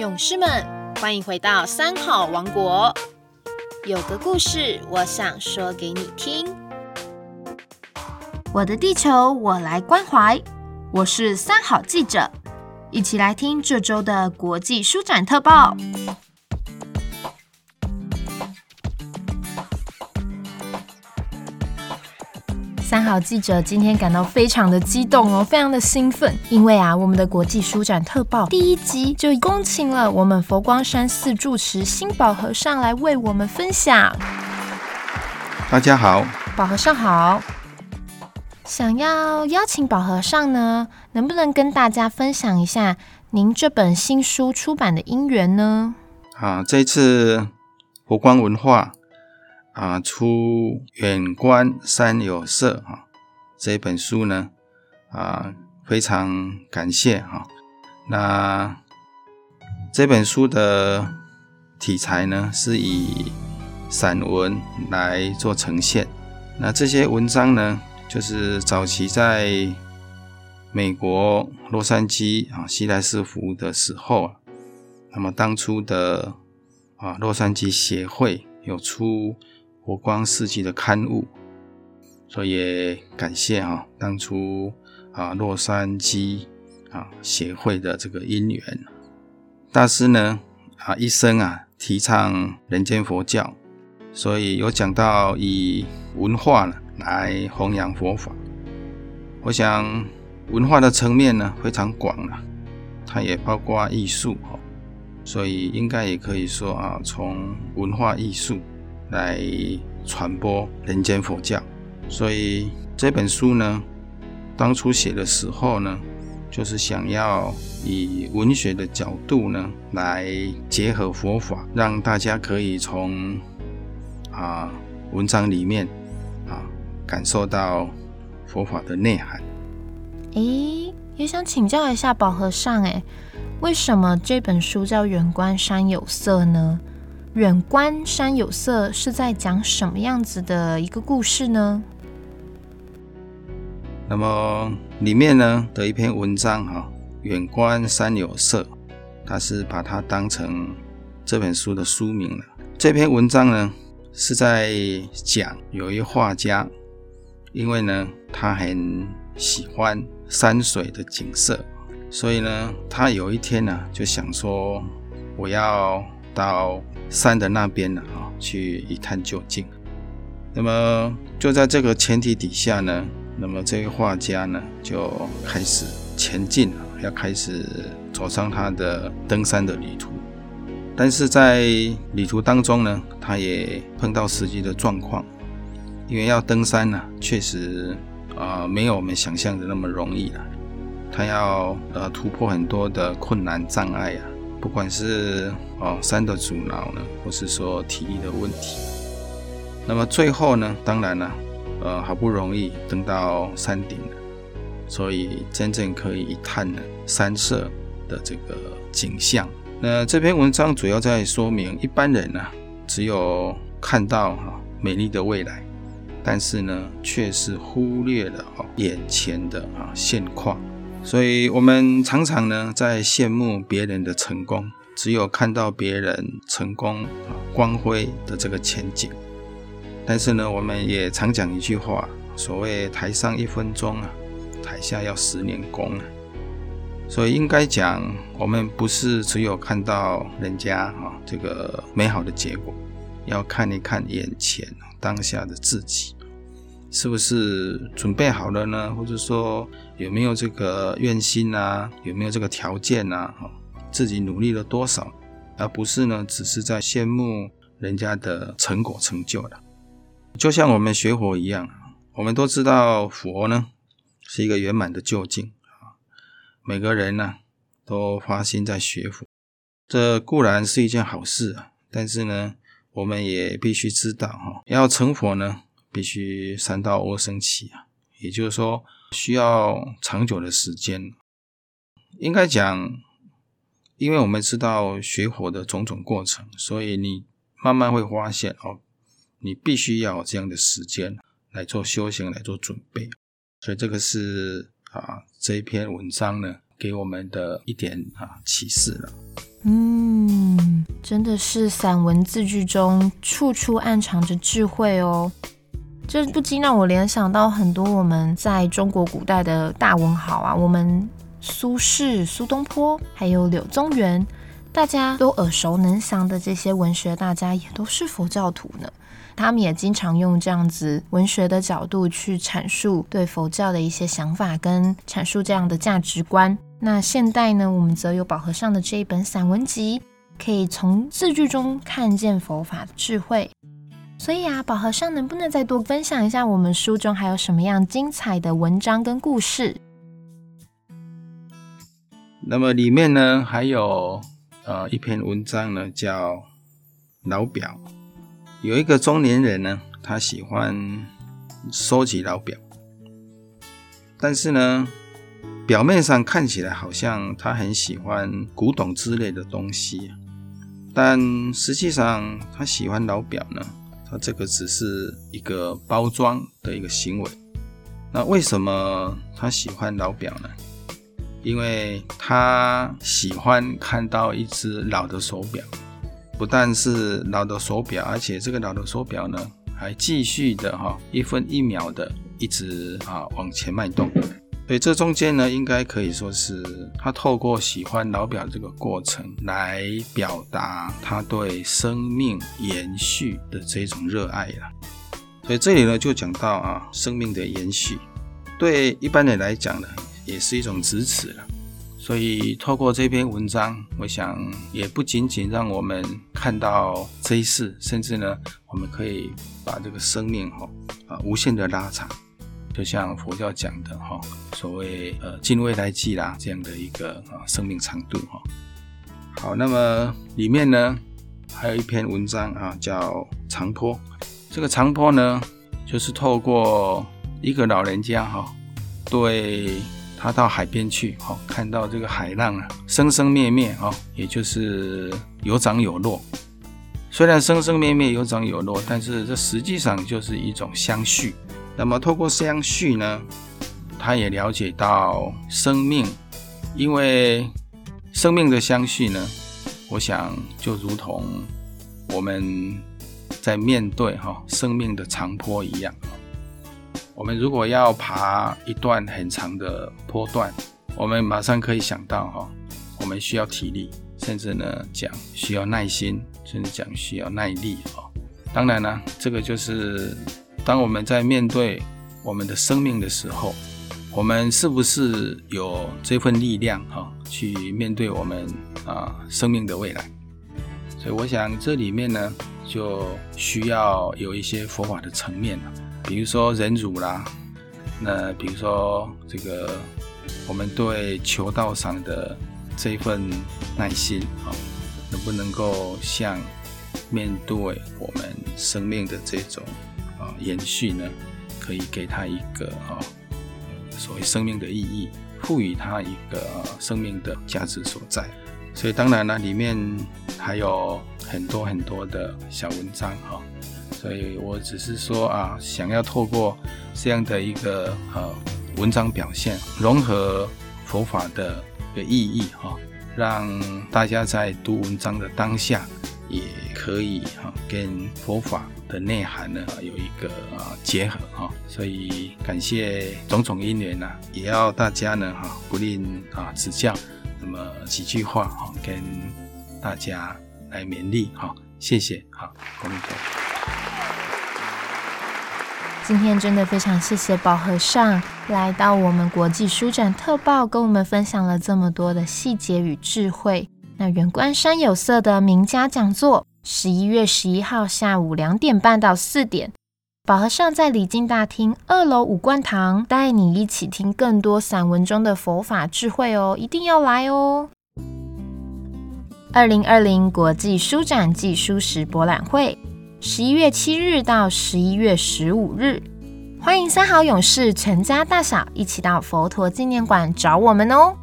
勇士们，欢迎回到三好王国。有个故事，我想说给你听。我的地球，我来关怀。我是三好记者，一起来听这周的国际书展特报。三好记者今天感到非常的激动哦，非常的兴奋，因为啊，我们的国际书展特报第一集就恭请了我们佛光山寺住持心宝和尚来为我们分享。大家好，宝和尚好。想要邀请宝和尚呢，能不能跟大家分享一下您这本新书出版的因缘呢？啊，这次佛光文化。啊，出远观山有色啊，这本书呢，啊，非常感谢哈。那这本书的题材呢，是以散文来做呈现。那这些文章呢，就是早期在美国洛杉矶啊，西来斯服务的时候，那么当初的啊，洛杉矶协会有出。佛光四季的刊物，所以也感谢哈，当初啊洛杉矶啊协会的这个因缘，大师呢啊一生啊提倡人间佛教，所以有讲到以文化呢来弘扬佛法。我想文化的层面呢非常广了，它也包括艺术哈，所以应该也可以说啊从文化艺术。来传播人间佛教，所以这本书呢，当初写的时候呢，就是想要以文学的角度呢，来结合佛法，让大家可以从啊文章里面啊感受到佛法的内涵。诶，也想请教一下宝和尚，诶，为什么这本书叫《远观山有色》呢？远观山有色是在讲什么样子的一个故事呢？那么里面呢的一篇文章哈，远观山有色，它是把它当成这本书的书名了。这篇文章呢是在讲有一画家，因为呢他很喜欢山水的景色，所以呢他有一天呢就想说，我要到山的那边呢，啊，去一探究竟。那么就在这个前提底下呢，那么这位画家呢就开始前进了，要开始走上他的登山的旅途。但是在旅途当中呢，他也碰到实际的状况，因为要登山呢，确实啊、没有我们想象的那么容易了。他要呃突破很多的困难障碍啊。不管是哦山的阻挠呢，或是说体力的问题，那么最后呢，当然了，呃，好不容易登到山顶了，所以真正可以一探呢山色的这个景象。那这篇文章主要在说明，一般人呢，只有看到哈美丽的未来，但是呢，却是忽略了哦眼前的啊现况。所以，我们常常呢在羡慕别人的成功，只有看到别人成功啊光辉的这个前景。但是呢，我们也常讲一句话，所谓“台上一分钟啊，台下要十年功”啊。所以，应该讲，我们不是只有看到人家啊这个美好的结果，要看一看眼前当下的自己。是不是准备好了呢？或者说有没有这个愿心啊？有没有这个条件啊？自己努力了多少？而不是呢，只是在羡慕人家的成果成就了。就像我们学佛一样，我们都知道佛呢是一个圆满的究竟啊。每个人呢都发心在学佛，这固然是一件好事啊。但是呢，我们也必须知道哈，要成佛呢。必须三到阿僧只啊，也就是说需要长久的时间。应该讲，因为我们知道学火的种种过程，所以你慢慢会发现哦，你必须要有这样的时间来做修行，来做准备。所以这个是啊这一篇文章呢给我们的一点啊启示了。嗯，真的是散文字句中处处暗藏着智慧哦。这不禁让我联想到很多我们在中国古代的大文豪啊，我们苏轼、苏东坡，还有柳宗元，大家都耳熟能详的这些文学大家，也都是佛教徒呢。他们也经常用这样子文学的角度去阐述对佛教的一些想法，跟阐述这样的价值观。那现代呢，我们则有宝和尚的这一本散文集，可以从字句中看见佛法的智慧。所以啊，宝和尚能不能再多分享一下我们书中还有什么样精彩的文章跟故事？那么里面呢，还有呃一篇文章呢，叫《老表》。有一个中年人呢，他喜欢收集老表，但是呢，表面上看起来好像他很喜欢古董之类的东西，但实际上他喜欢老表呢。那这个只是一个包装的一个行为。那为什么他喜欢老表呢？因为他喜欢看到一只老的手表，不但是老的手表，而且这个老的手表呢，还继续的哈一分一秒的一直啊往前脉动。所以这中间呢，应该可以说是他透过喜欢老表这个过程来表达他对生命延续的这种热爱了。所以这里呢，就讲到啊，生命的延续，对一般人来讲呢，也是一种支持了。所以透过这篇文章，我想也不仅仅让我们看到这一世，甚至呢，我们可以把这个生命哈啊无限的拉长。就像佛教讲的哈，所谓呃尽未来际啦，这样的一个啊生命长度哈。好，那么里面呢还有一篇文章啊，叫长坡。这个长坡呢，就是透过一个老人家哈，对他到海边去哈，看到这个海浪啊，生生灭灭啊，也就是有涨有落。虽然生生灭灭有涨有落，但是这实际上就是一种相续。那么，透过相续呢，他也了解到生命，因为生命的相续呢，我想就如同我们在面对哈生命的长坡一样。我们如果要爬一段很长的坡段，我们马上可以想到哈，我们需要体力，甚至呢讲需要耐心，甚至讲需要耐力啊。当然呢，这个就是。当我们在面对我们的生命的时候，我们是不是有这份力量哈，去面对我们啊生命的未来？所以我想这里面呢，就需要有一些佛法的层面了，比如说忍辱啦，那比如说这个我们对求道上的这份耐心啊，能不能够像面对我们生命的这种。啊，延续呢，可以给他一个啊，所谓生命的意义，赋予他一个生命的价值所在。所以当然了，里面还有很多很多的小文章哈。所以我只是说啊，想要透过这样的一个呃文章表现，融合佛法的一个意义哈，让大家在读文章的当下，也可以哈跟佛法。的内涵呢，有一个啊结合哈，所以感谢种种因缘呢，也要大家呢哈不吝啊指教，那么几句话哈跟大家来勉励哈，谢谢哈，阿弥陀佛。今天真的非常谢谢宝和尚来到我们国际书展特报，跟我们分享了这么多的细节与智慧。那远观山有色的名家讲座。十一月十一号下午两点半到四点，宝和尚在礼敬大厅二楼五观堂，带你一起听更多散文中的佛法智慧哦，一定要来哦！二零二零国际书展暨蔬食博览会，十一月七日到十一月十五日，欢迎三好勇士全家大小一起到佛陀纪念馆找我们哦！